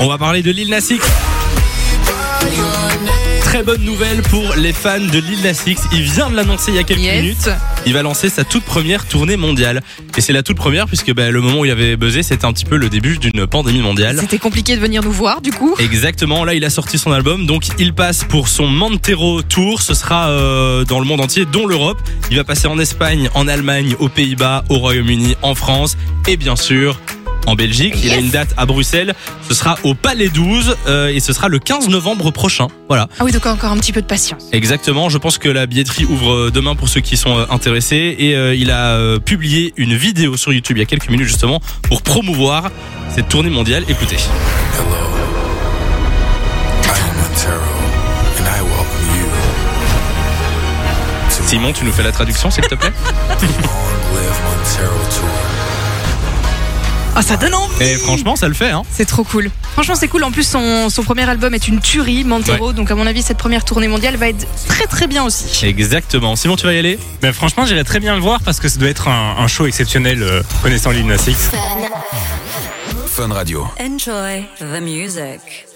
On va parler de Lil Nas X. Très bonne nouvelle pour les fans de Lil Nas X. Il vient de l'annoncer il y a quelques Yes. minutes. Il va lancer sa toute première tournée mondiale. Et c'est la toute première puisque bah, le moment où il avait buzzé, c'était un petit peu le début d'une pandémie mondiale. C'était compliqué de venir nous voir du coup. Exactement, là il a sorti son album, donc il passe pour son Montero Tour, ce sera euh, dans le monde entier, dont l'Europe. Il va passer en Espagne, en Allemagne, aux Pays-Bas, au Royaume-Uni, en France et bien sûr en Belgique. Il a Yes. une date à Bruxelles, ce sera au Palais 12 euh, et ce sera le 15 novembre prochain. Voilà, Ah oui, donc encore un petit peu de patience. exactement. Je pense que la billetterie ouvre euh, demain pour ceux qui sont euh, intéressés et euh, il a euh, publié une vidéo sur YouTube il y a quelques minutes justement pour promouvoir cette tournée mondiale. Écoutez. Hello. I am Montero, and I welcome you to Simon, tu nous fais la traduction s'il te plaît? Ah, ça donne envie. Et franchement, ça le fait, hein. C'est trop cool. Franchement, c'est cool. En plus, son, son premier album est une tuerie, Montero. Donc, à mon avis, cette première tournée mondiale va être très très bien aussi. Exactement. Simon, tu vas y aller? Mais franchement, j'irais très bien le voir parce que ça doit être un, un show exceptionnel euh, connaissant Lil Nas. Fun Radio. Enjoy the music.